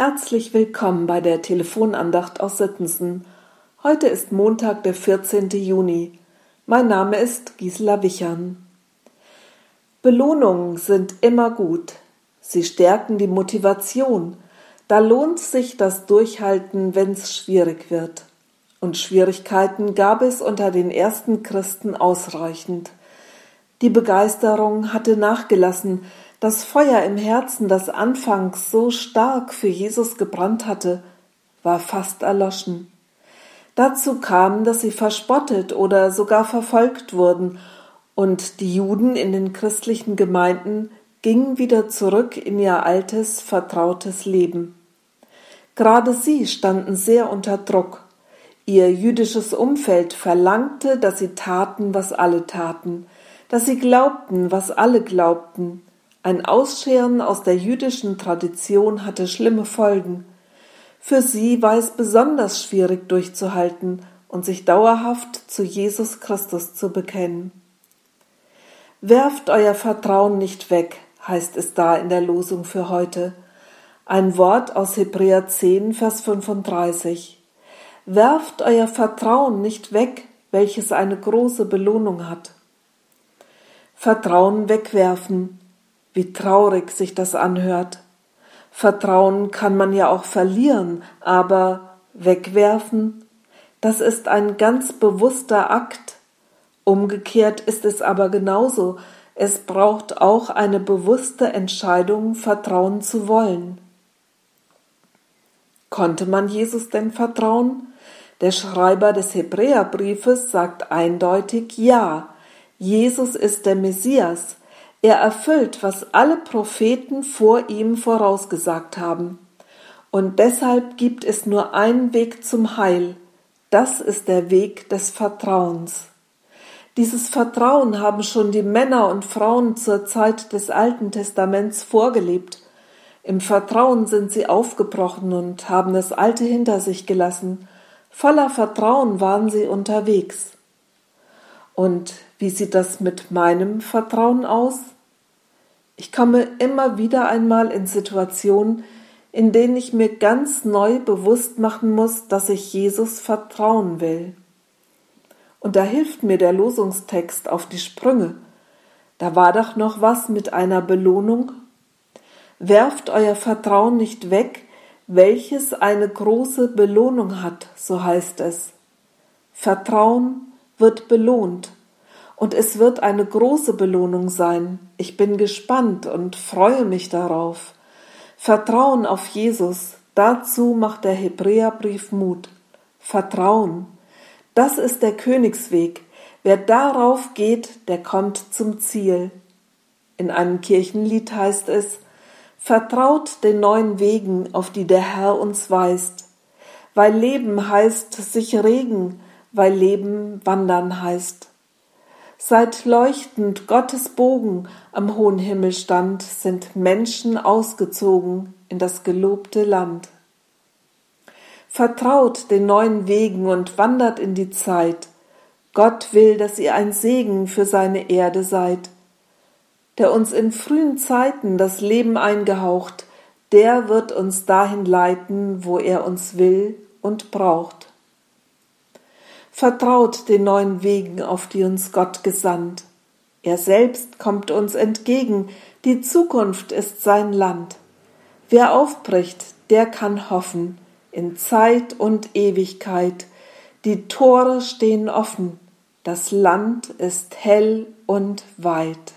Herzlich willkommen bei der Telefonandacht aus Sittensen. Heute ist Montag, der 14. Juni. Mein Name ist Gisela Wichern. Belohnungen sind immer gut. Sie stärken die Motivation. Da lohnt sich das Durchhalten, wenn's schwierig wird. Und Schwierigkeiten gab es unter den ersten Christen ausreichend. Die Begeisterung hatte nachgelassen, das Feuer im Herzen, das anfangs so stark für Jesus gebrannt hatte, war fast erloschen. Dazu kam, dass sie verspottet oder sogar verfolgt wurden, und die Juden in den christlichen Gemeinden gingen wieder zurück in ihr altes, vertrautes Leben. Gerade sie standen sehr unter Druck. Ihr jüdisches Umfeld verlangte, dass sie taten, was alle taten, dass sie glaubten, was alle glaubten, ein Ausscheren aus der jüdischen Tradition hatte schlimme Folgen. Für sie war es besonders schwierig durchzuhalten und sich dauerhaft zu Jesus Christus zu bekennen. Werft euer Vertrauen nicht weg, heißt es da in der Losung für heute. Ein Wort aus Hebräer 10, Vers 35. Werft euer Vertrauen nicht weg, welches eine große Belohnung hat. Vertrauen wegwerfen, wie traurig sich das anhört. Vertrauen kann man ja auch verlieren, aber wegwerfen, das ist ein ganz bewusster Akt. Umgekehrt ist es aber genauso. Es braucht auch eine bewusste Entscheidung, vertrauen zu wollen. Konnte man Jesus denn vertrauen? Der Schreiber des Hebräerbriefes sagt eindeutig Ja. Jesus ist der Messias, er erfüllt, was alle Propheten vor ihm vorausgesagt haben. Und deshalb gibt es nur einen Weg zum Heil. Das ist der Weg des Vertrauens. Dieses Vertrauen haben schon die Männer und Frauen zur Zeit des Alten Testaments vorgelebt. Im Vertrauen sind sie aufgebrochen und haben das Alte hinter sich gelassen. Voller Vertrauen waren sie unterwegs. Und wie sieht das mit meinem Vertrauen aus? Ich komme immer wieder einmal in Situationen, in denen ich mir ganz neu bewusst machen muss, dass ich Jesus vertrauen will. Und da hilft mir der Losungstext auf die Sprünge. Da war doch noch was mit einer Belohnung. Werft euer Vertrauen nicht weg, welches eine große Belohnung hat, so heißt es. Vertrauen wird belohnt und es wird eine große Belohnung sein. Ich bin gespannt und freue mich darauf. Vertrauen auf Jesus, dazu macht der Hebräerbrief Mut. Vertrauen, das ist der Königsweg. Wer darauf geht, der kommt zum Ziel. In einem Kirchenlied heißt es, Vertraut den neuen Wegen, auf die der Herr uns weist. Weil Leben heißt sich regen, weil Leben wandern heißt. Seit leuchtend Gottes Bogen am hohen Himmel stand, sind Menschen ausgezogen in das gelobte Land. Vertraut den neuen Wegen und wandert in die Zeit. Gott will, dass ihr ein Segen für seine Erde seid. Der uns in frühen Zeiten das Leben eingehaucht, der wird uns dahin leiten, wo er uns will und braucht. Vertraut den neuen Wegen, auf die uns Gott gesandt. Er selbst kommt uns entgegen, die Zukunft ist sein Land. Wer aufbricht, der kann hoffen, in Zeit und Ewigkeit. Die Tore stehen offen, das Land ist hell und weit.